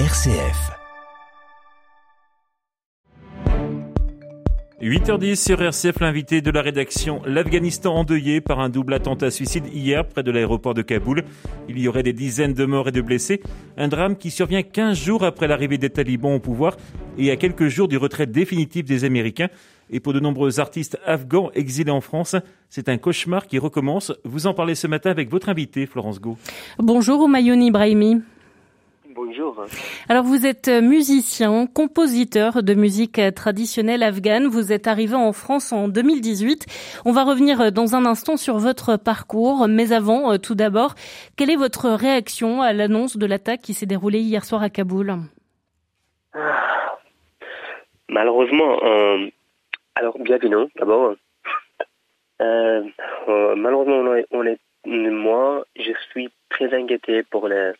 RCF. 8h10 sur RCF, l'invité de la rédaction. L'Afghanistan endeuillé par un double attentat suicide hier près de l'aéroport de Kaboul. Il y aurait des dizaines de morts et de blessés. Un drame qui survient 15 jours après l'arrivée des talibans au pouvoir et à quelques jours du retrait définitif des Américains. Et pour de nombreux artistes afghans exilés en France, c'est un cauchemar qui recommence. Vous en parlez ce matin avec votre invité, Florence Go. Bonjour, Omayoni Ibrahimi. Alors vous êtes musicien, compositeur de musique traditionnelle afghane. Vous êtes arrivé en France en 2018. On va revenir dans un instant sur votre parcours. Mais avant, euh, tout d'abord, quelle est votre réaction à l'annonce de l'attaque qui s'est déroulée hier soir à Kaboul? Malheureusement, euh, alors bienvenue d'abord. Euh, euh, malheureusement, on est, moi, je suis très inquiété pour les euh,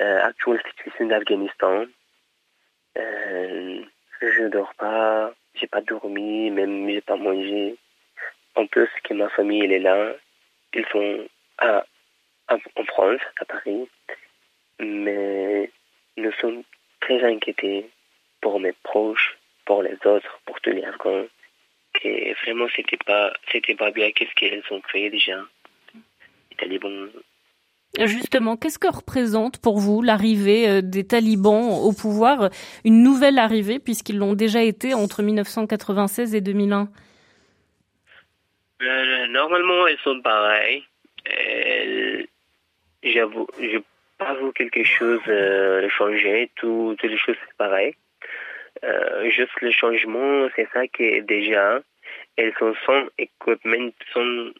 actuelle situation d'Afghanistan. Euh, je dors pas, j'ai pas dormi, même j'ai pas mangé. En plus que ma famille elle est là, ils sont à, en France, à Paris, mais nous sommes très inquiétés pour mes proches, pour les autres, pour tous les Afghans. Et vraiment, c'était pas, c'était pas bien. Qu'est-ce qu'ils ont fait déjà? Justement, qu'est-ce que représente pour vous l'arrivée euh, des talibans au pouvoir, une nouvelle arrivée puisqu'ils l'ont déjà été entre 1996 et 2001 euh, Normalement, elles sont pareilles. Euh, J'avoue, je pas vu quelque chose changer. Tout, toutes les choses c'est pareil. juste le changement, c'est ça qui est déjà. Elles sont sans équipement, sont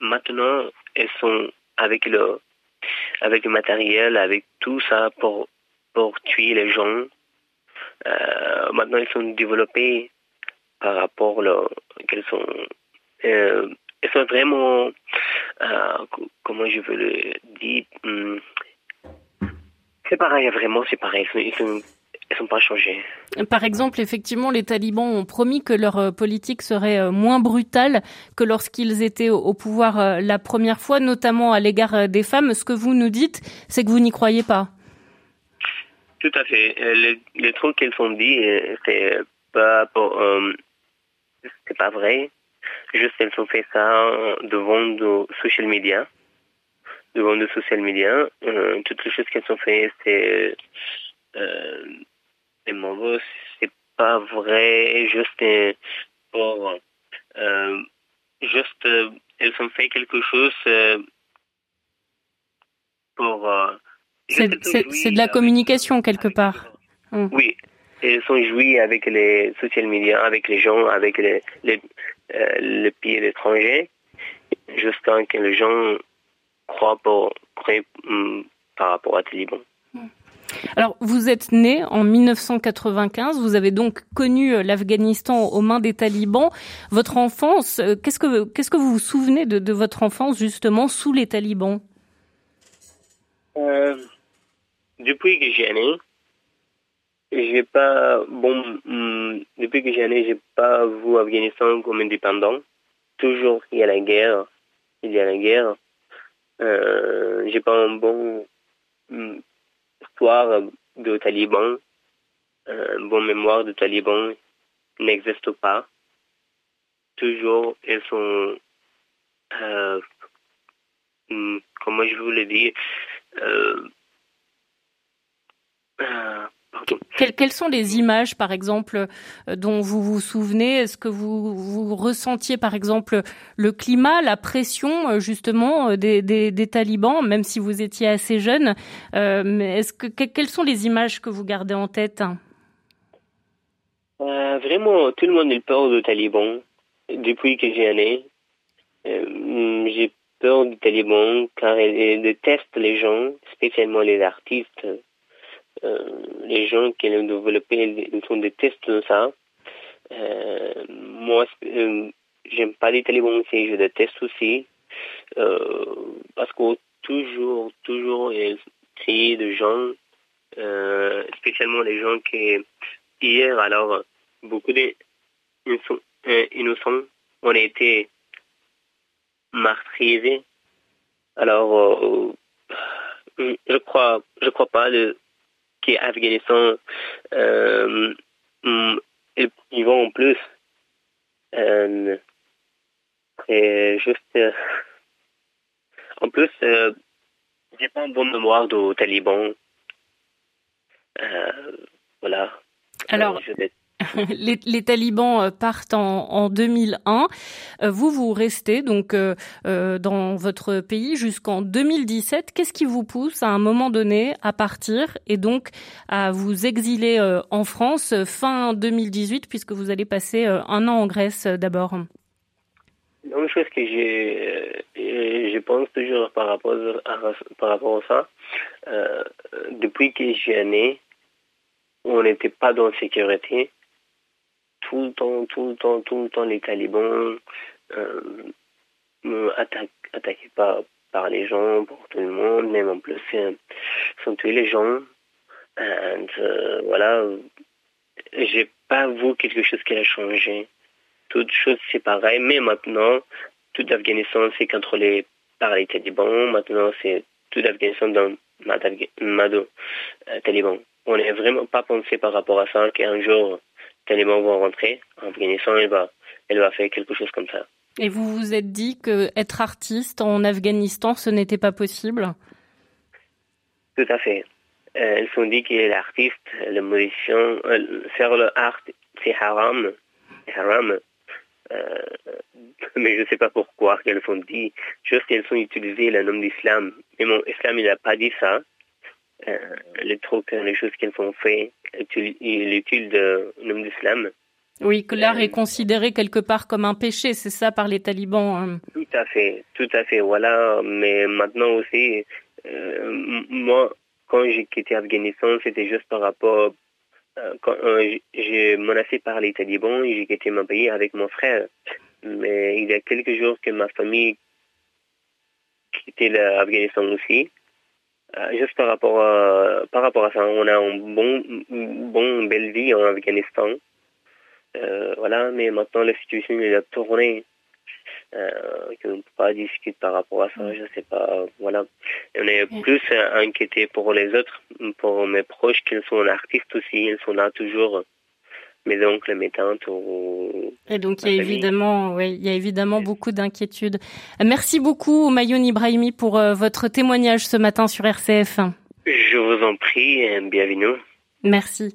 maintenant elles sont avec le, avec le matériel, avec tout ça pour, pour tuer les gens. Euh, maintenant, ils sont développés par rapport là, qu'elles sont, euh, elles sont vraiment, euh, comment je veux le dire, hmm, c'est pareil, vraiment, c'est pareil. Ils sont pas changées. Par exemple, effectivement, les talibans ont promis que leur euh, politique serait euh, moins brutale que lorsqu'ils étaient au pouvoir euh, la première fois, notamment à l'égard des femmes. Ce que vous nous dites, c'est que vous n'y croyez pas. Tout à fait. Les, les trucs qu'elles ont dit, c'est pas c'est pas vrai. Juste elles ont fait ça devant de social media, devant de social media. toutes les choses qu'elles ont fait, c'est c'est mauvais, c'est pas vrai, juste pour, euh, juste, euh, elles ont fait quelque chose euh, pour. c'est de la communication quelque part. Hum. Oui, elles ont joué avec les social media, avec les gens, avec les, les, les pays étrangers, jusqu'à que les gens croient, pour, hum, par rapport à Taliban. Alors, vous êtes né en 1995, vous avez donc connu euh, l'Afghanistan aux mains des talibans. Votre enfance, euh, qu'est-ce que qu'est-ce que vous vous souvenez de, votre enfance justement sous les talibans? Euh, Depuis que j'ai né, j'ai pas bon hmm, depuis que j'ai né, j'ai pas vu l'Afghanistan comme indépendant. Toujours il y a la guerre, il y a la guerre. Euh, j'ai pas un bon hmm, histoire de talibans, un bon mémoire de talibans n'existe pas. Toujours, ils sont, euh, hmm, comment je vous le euh, euh, quelles, sont les images, par exemple, euh, dont vous vous souvenez? Est-ce que vous, vous ressentiez, par exemple, le climat, la pression, euh, justement, euh, des, des, talibans, même si vous étiez assez jeune euh, Est-ce que quelles sont les images que vous gardez en tête? Vraiment, tout le monde a peur des talibans depuis que j'ai né. j'ai peur des talibans car ils détestent les gens, spécialement les artistes. Euh, les gens qui ont développé, ils sont des tests de ça. Euh, moi, euh, j'aime pas les talibans aussi, je déteste aussi. parce que toujours, toujours, ils créent de gens, spécialement les gens qui, hier, alors, beaucoup d'innocents ont été martyrisés. Alors, je crois, je crois pas le, qu'Afghanistan, euh, ils vont en plus. Euh, et juste, euh, en plus, euh, j'ai pas une bonne mémoire aux talibans. Euh, voilà. Alors, les, talibans euh, partent en, en 2001. Euh, vous, vous restez donc euh, dans votre pays jusqu'en 2017. Qu'est-ce qui vous pousse à un moment donné à partir et donc à vous exiler en France fin 2018 puisque vous allez passer un an en Grèce d'abord? Une chose que je pense toujours par rapport à, par rapport à ça, depuis que j'ai né, on n'était pas dans la sécurité tout le temps, tout le temps, tout le temps, les talibans euh, attaquent, attaqués par, par les gens, pour tout le monde, même en plus, sont tués les gens. Euh, voilà, j'ai pas vu quelque chose qui a changé. Toute chose, c'est pareil, mais maintenant, tout l'Afghanistan, c'est contrôlé par les talibans. Maintenant, c'est tout l'Afghanistan dans Mado, euh, taliban. On n'est vraiment pas pensé par rapport à ça qu'un jour, talibans vont rentrer en Afghanistan, elle va, elle va faire quelque chose comme ça. Et vous vous êtes dit que être artiste en Afghanistan, ce n'était pas possible? Tout à fait. Euh, elles ont dit que l'artiste, le musicien, euh, faire le art, c'est haram. haram. Euh, mais je ne sais pas pourquoi qu'elles ont dit. Juste qu'elles ont utilisé le nom d'islam. Mais mon islam, il n'a pas dit ça. Euh, les trucs, les choses qu'elles ont fait, l'étude de nom d'islam. Oui, que l'art est considéré quelque part comme un péché, c'est ça par les talibans. Hein. Tout à fait, tout à fait, voilà. Mais maintenant aussi, euh, moi, quand j'ai quitté Afghanistan, c'était juste par rapport, euh, quand euh, j'ai menacé par les talibans, j'ai quitté mon pays avec mon frère. Mais il y a quelques jours que ma famille quittait l'Afghanistan aussi. Euh, juste par rapport à, par rapport à ça, on a une bon, bon belle vie en Afghanistan. Euh, voilà, mais maintenant la situation est a tourné. Euh, qu'on ne peut pas discuter par rapport à ça, je sais pas, voilà. On est plus inquiété pour les autres, pour mes proches, qu'ils sont artistes aussi, ils sont là toujours mes oncles, mes tantes. Ou... Et donc il y a évidemment, oui, il y a évidemment beaucoup d'inquiétudes. Merci beaucoup Mayoun Ibrahimi pour euh, votre témoignage ce matin sur RCF. Je vous en prie, bienvenue. Merci.